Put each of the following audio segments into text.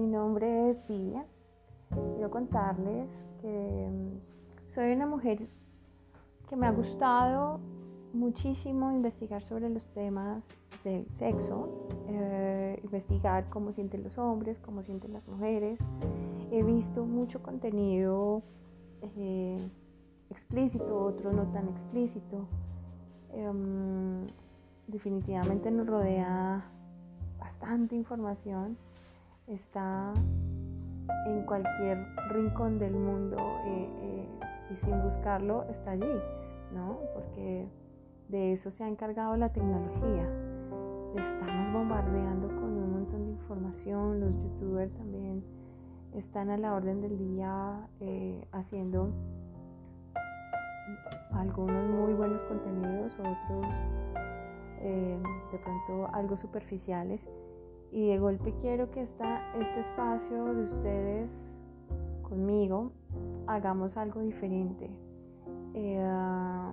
mi nombre es Vivian. Quiero contarles que mm, soy una mujer que me ha gustado muchísimo investigar sobre los temas del sexo, eh, investigar cómo sienten los hombres, cómo sienten las mujeres. He visto mucho contenido eh, explícito, otro no tan explícito. Em, definitivamente nos rodea bastante información. Está en cualquier rincón del mundo eh, y sin buscarlo está allí, ¿no? Porque de eso se ha encargado la tecnología. Estamos bombardeando con un montón de información, los youtubers también están a la orden del día eh, haciendo algunos muy buenos contenidos, otros eh, de pronto algo superficiales. Y de golpe quiero que esta, este espacio de ustedes conmigo hagamos algo diferente. Eh,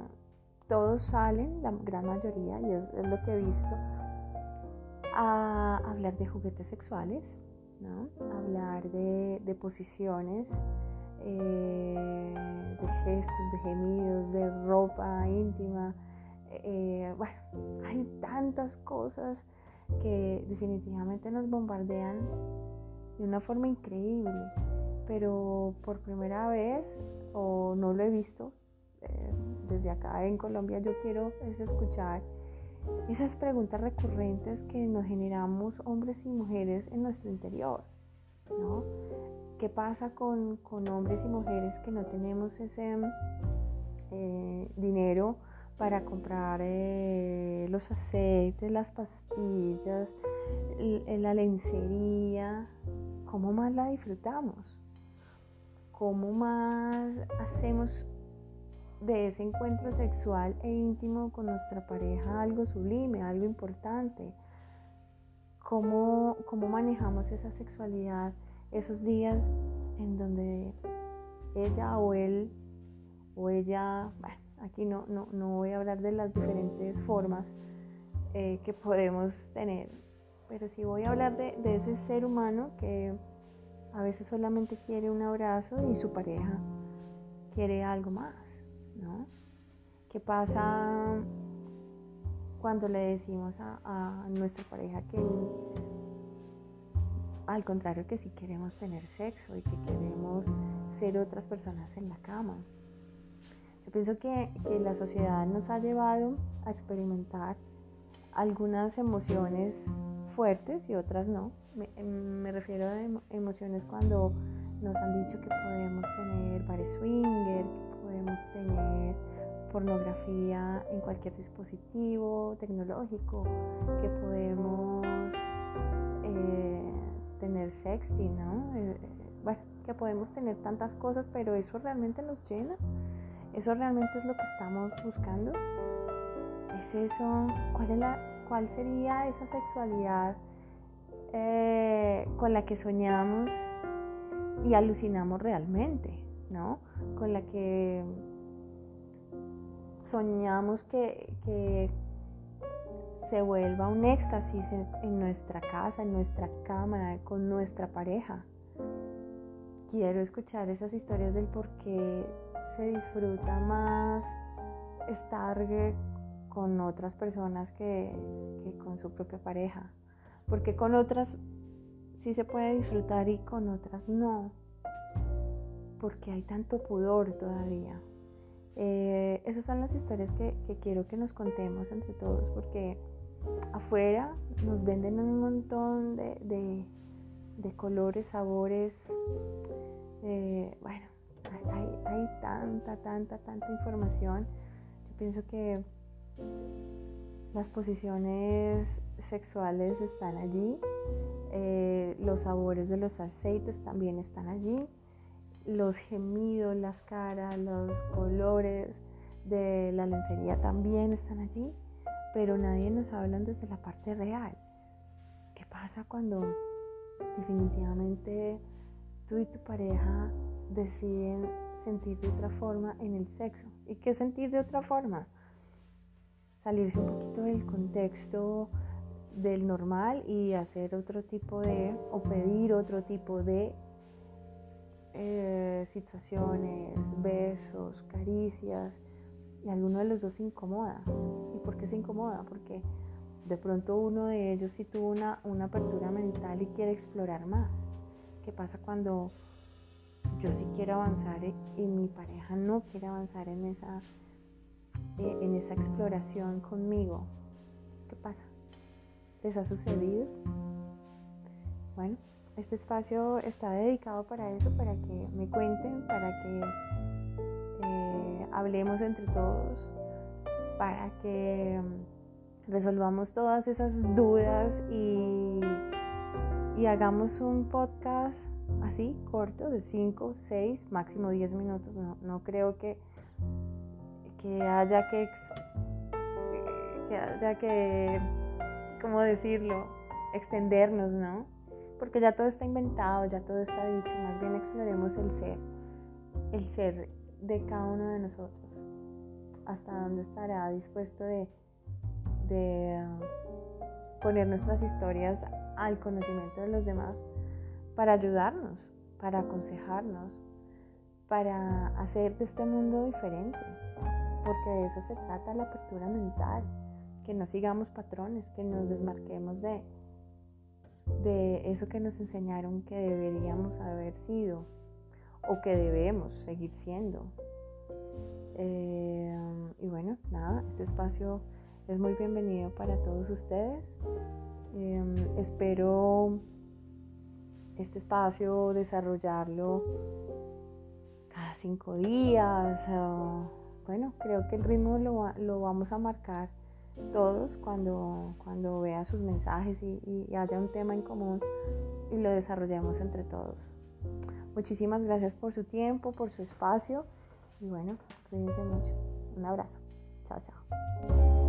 todos salen, la gran mayoría, y es, lo que he visto, a hablar de juguetes sexuales, ¿no? hablar de, posiciones, eh, de gestos, de gemidos, de ropa íntima. Eh, bueno, hay tantas cosas que definitivamente nos bombardean de una forma increíble, pero por primera vez, o no lo he visto, eh, desde acá en Colombia yo quiero es escuchar esas preguntas recurrentes que nos generamos hombres y mujeres en nuestro interior, ¿no? ¿Qué pasa con, hombres y mujeres que no tenemos ese eh, dinero para comprar eh, los aceites, las pastillas, la lencería? ¿Cómo más la disfrutamos? ¿Cómo más hacemos de ese encuentro sexual e íntimo con nuestra pareja algo sublime, algo importante. ¿Cómo, cómo manejamos esa sexualidad esos días en donde ella o él o ella, bueno, aquí no, no, no voy a hablar de las diferentes formas eh, que podemos tener, pero sí voy a hablar de, de ese ser humano que a veces solamente quiere un abrazo y su pareja quiere algo más. ¿no? ¿Qué pasa cuando le decimos a, nuestra pareja que al contrario que si queremos tener sexo y que queremos ser otras personas en la cama? Yo pienso que, la sociedad nos ha llevado a experimentar algunas emociones fuertes y otras no. Me, me refiero a emociones cuando nos han dicho que podemos tener bares swinger, podemos tener pornografía en cualquier dispositivo tecnológico, que podemos eh, tener sexting, ¿no? Eh, eh, bueno, que podemos tener tantas cosas, pero eso realmente nos llena. Eso realmente es lo que estamos buscando. ¿Es eso? ¿Cuál, es la, cuál sería esa sexualidad con la que soñamos y alucinamos realmente? ¿no? Con la que soñamos que, se vuelva un éxtasis en, nuestra casa, en nuestra cama, con nuestra pareja. Quiero escuchar esas historias del por qué se disfruta más estar con otras personas que, que con su propia pareja. Porque con otras sí se puede disfrutar y con otras no porque hay tanto pudor todavía. Eh, esas son las historias que, quiero que nos contemos entre todos, porque afuera nos venden un montón de, colores, sabores. Eh, bueno, hay, tanta, tanta, tanta información. Yo pienso que las posiciones sexuales están allí, eh, los sabores de los aceites también están allí los gemidos, las caras, los colores de la lencería también están allí, pero nadie nos habla desde la parte real. ¿Qué pasa cuando definitivamente tú y tu pareja deciden sentir de otra forma en el sexo? ¿Y qué sentir de otra forma? Salirse un poquito del contexto del normal y hacer otro tipo de, o pedir otro tipo de eh, situaciones, besos, caricias, y alguno de los dos se incomoda. ¿Y por qué se incomoda? Porque de pronto uno de ellos sí tuvo una, una apertura mental y quiere explorar más. ¿Qué pasa cuando yo sí quiero avanzar y mi pareja no quiere avanzar en esa, eh, en esa exploración conmigo? ¿Qué pasa? ¿Les ha sucedido? Bueno, este espacio está dedicado para eso, para que me cuenten, para que eh, hablemos entre todos, para que mm, resolvamos todas esas dudas y, y hagamos un podcast así, corto, de 5, 6, máximo 10 minutos. No, no creo que, que haya que, que haya que, ¿cómo decirlo? Extendernos, ¿no? Porque ya todo está inventado, ya todo está dicho. Más bien exploremos el ser, el ser de cada uno de nosotros. Hasta dónde estará dispuesto de, de poner nuestras historias al conocimiento de los demás para ayudarnos, para aconsejarnos, para hacer de este mundo diferente, porque de eso se trata la apertura mental, que no sigamos patrones, que nos desmarquemos de, de eso que nos enseñaron que deberíamos haber sido o que debemos seguir siendo. Eh, y bueno, nada, este espacio es muy bienvenido para todos ustedes. Eh, espero este espacio, desarrollarlo cada cinco días. bueno, creo que el ritmo lo, vamos a marcar todos cuando, cuando vea sus mensajes y, haya un tema en común y lo desarrollemos entre todos. Muchísimas gracias por su tiempo, por su espacio y bueno, cuídense mucho. Un abrazo. Chao, chao.